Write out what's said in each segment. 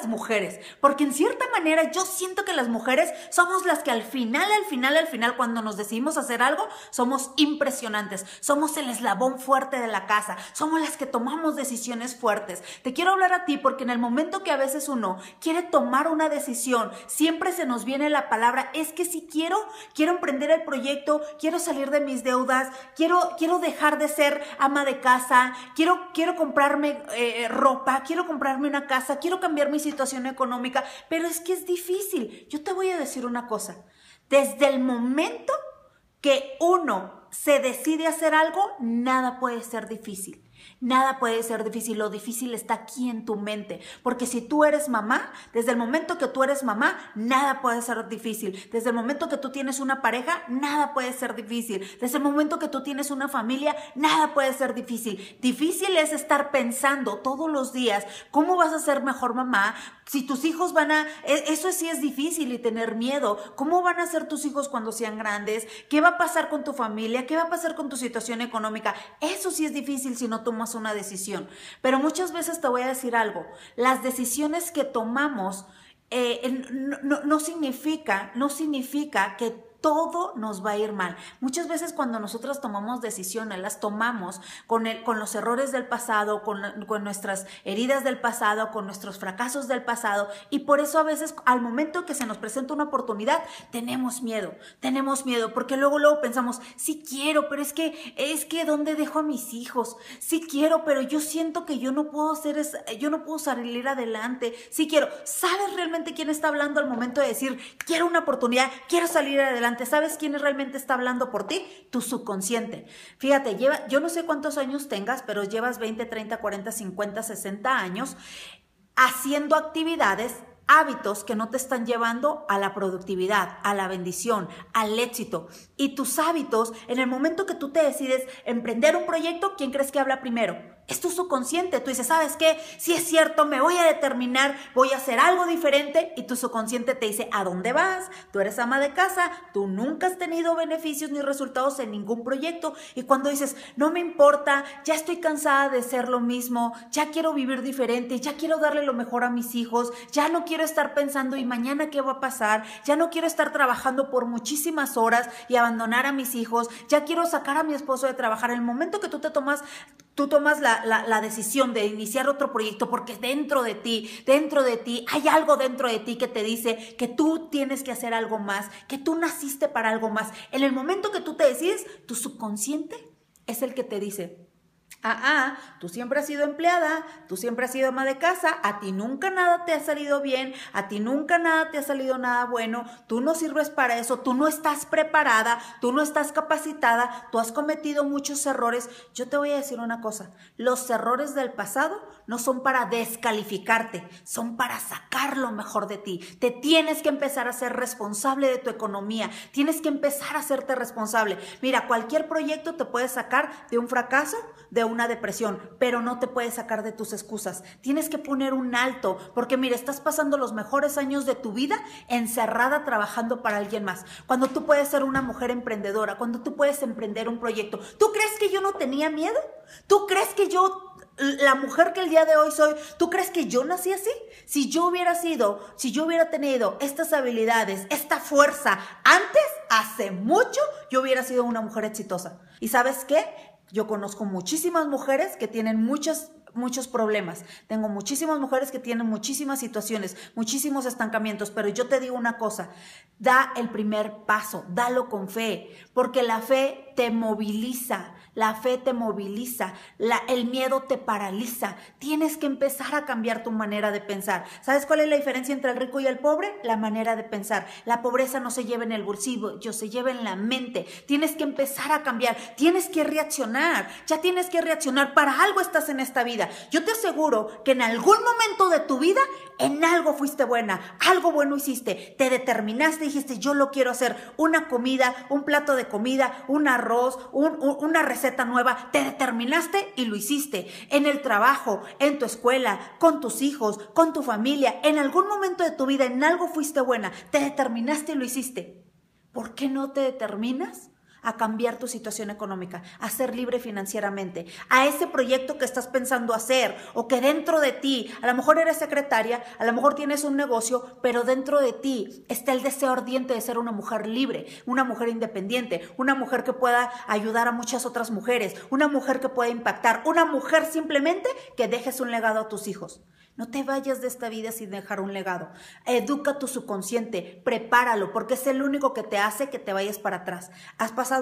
las mujeres, porque en cierta manera yo siento que las mujeres somos las que al final, al final, al final, cuando nos decidimos hacer algo, somos impresionantes, somos el eslabón fuerte de la casa, somos las que tomamos decisiones fuertes. Te quiero hablar a ti porque en el momento que a veces uno quiere tomar una decisión, siempre se nos viene la palabra, es que si quiero, quiero emprender el proyecto, quiero salir de mis deudas, quiero, quiero dejar de ser ama de casa, quiero, quiero comprarme eh, ropa, quiero comprarme una casa, quiero cambiar mi situación económica, pero es que es difícil. Yo te voy a decir una cosa, desde el momento que uno se decide hacer algo, nada puede ser difícil. Nada puede ser difícil, lo difícil está aquí en tu mente, porque si tú eres mamá, desde el momento que tú eres mamá, nada puede ser difícil. Desde el momento que tú tienes una pareja, nada puede ser difícil. Desde el momento que tú tienes una familia, nada puede ser difícil. Difícil es estar pensando todos los días cómo vas a ser mejor mamá, si tus hijos van a, e, eso sí es difícil y tener miedo. ¿Cómo van a ser tus hijos cuando sean grandes? ¿Qué va a pasar con tu familia? ¿Qué va a pasar con tu situación económica? Eso sí es difícil si no tomas una decisión. Pero muchas veces te voy a decir algo. Las decisiones que tomamos eh, no, no significa, no significa que todo nos va a ir mal. Muchas veces cuando nosotros tomamos decisiones, las tomamos con, el, con los errores del pasado, con, con, nuestras heridas del pasado, con nuestros fracasos del pasado, y por eso a veces al momento que se nos presenta una oportunidad, tenemos miedo, tenemos miedo, porque luego, luego pensamos, sí quiero, pero es que, es que, ¿dónde dejo a mis hijos? Sí quiero, pero yo siento que yo no puedo hacer, yo no puedo salir adelante, sí quiero. ¿Sabes realmente quién está hablando al momento de decir, quiero una oportunidad, quiero salir adelante? ¿Sabes quién realmente está hablando por ti? Tu subconsciente. Fíjate, lleva, yo no sé cuántos años tengas, pero llevas 20, 30, 40, 50, 60 años haciendo actividades hábitos que no te están llevando a la productividad, a la bendición, al éxito. Y tus hábitos, en el momento que tú te decides emprender un proyecto, ¿quién crees que habla primero? Es tu subconsciente. Tú dices, ¿sabes qué? Si es cierto, me voy a determinar, voy a hacer algo diferente. Y tu subconsciente te dice, ¿a dónde vas? Tú eres ama de casa, tú nunca has tenido beneficios ni resultados en ningún proyecto. Y cuando dices, no me importa, ya estoy cansada de ser lo mismo, ya quiero vivir diferente, ya quiero darle lo mejor a mis hijos, ya no quiero estar pensando, ¿y mañana qué va a pasar? Ya no quiero estar trabajando por muchísimas horas y abandonar a mis hijos, ya quiero sacar a mi esposo de trabajar. El momento que tú te tomas tú tomas la, decisión de iniciar otro proyecto porque dentro de ti, dentro de ti, hay algo dentro de ti que te dice que tú tienes que hacer algo más, que tú naciste para algo más. En el momento que tú te decides, tu subconsciente es el que te dice, Ah, ah, tú siempre has sido empleada, tú siempre has sido ama de casa, a ti nunca nada te ha salido bien, a ti nunca nada te ha salido nada bueno, tú no sirves para eso, tú no estás preparada, tú no estás capacitada, tú has cometido muchos errores. Yo te voy a decir una cosa, los errores del pasado no son para descalificarte, son para sacar lo mejor de ti. Te tienes que empezar a ser responsable de tu economía, tienes que empezar a hacerte responsable. Mira, cualquier proyecto te puede sacar de un fracaso, de una depresión, pero no te puedes sacar de tus excusas. Tienes que poner un alto, porque mira, estás pasando los mejores años de tu vida encerrada trabajando para alguien más. Cuando tú puedes ser una mujer emprendedora, cuando tú puedes emprender un proyecto. ¿Tú crees que yo no tenía miedo? ¿Tú crees que yo la mujer que el día de hoy soy, ¿tú crees que yo nací así? Si yo hubiera sido, si yo hubiera tenido estas habilidades, esta fuerza antes, hace mucho, yo hubiera sido una mujer exitosa. ¿Y sabes qué? Yo conozco muchísimas mujeres que tienen muchos, muchos problemas. Tengo muchísimas mujeres que tienen muchísimas situaciones, muchísimos estancamientos, pero yo te digo una cosa, da el primer paso, dalo con fe, porque la fe te moviliza, la fe te moviliza, el miedo te paraliza. Tienes que empezar a cambiar tu manera de pensar. ¿Sabes cuál es la diferencia entre el rico y el pobre? La manera de pensar. La pobreza no se lleva en el bolsillo, yo se lleva en la mente. Tienes que empezar a cambiar, tienes que reaccionar, ya tienes que reaccionar. Para algo estás en esta vida. Yo te aseguro que en algún momento de tu vida, en algo fuiste buena, algo bueno hiciste, te determinaste, dijiste, yo lo quiero hacer, una comida, un plato de comida, un arroz, una receta nueva, te determinaste y lo hiciste. En el trabajo, en tu escuela, con tus hijos, con tu familia, en algún momento de tu vida, en algo fuiste buena, te determinaste y lo hiciste. ¿Por qué no te determinas a cambiar tu situación económica, a ser libre financieramente, a ese proyecto que estás pensando hacer o que dentro de ti, a lo mejor eres secretaria, a lo mejor tienes un negocio, pero dentro de ti está el deseo ardiente de ser una mujer libre, una mujer independiente, una mujer que pueda ayudar a muchas otras mujeres, una mujer que pueda impactar, una mujer simplemente que dejes un legado a tus hijos. No te vayas de esta vida sin dejar un legado. Educa tu subconsciente, prepáralo, porque es el único que te hace que te vayas para atrás.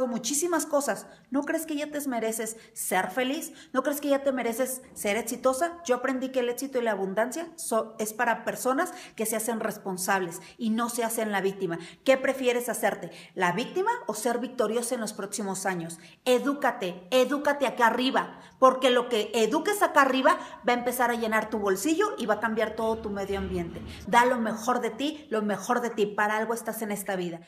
Muchísimas cosas. ¿No crees que ya te mereces ser feliz? ¿No crees que ya te mereces ser exitosa? Yo aprendí que el éxito y la abundancia es para personas que se hacen responsables y no se hacen la víctima. ¿Qué prefieres hacerte? ¿La víctima o ser victoriosa en los próximos años? Edúcate, edúcate acá arriba, porque lo que eduques acá arriba va a empezar a llenar tu bolsillo y va a cambiar todo tu medio ambiente. Da lo mejor de ti, lo mejor de ti. Para algo estás en esta vida.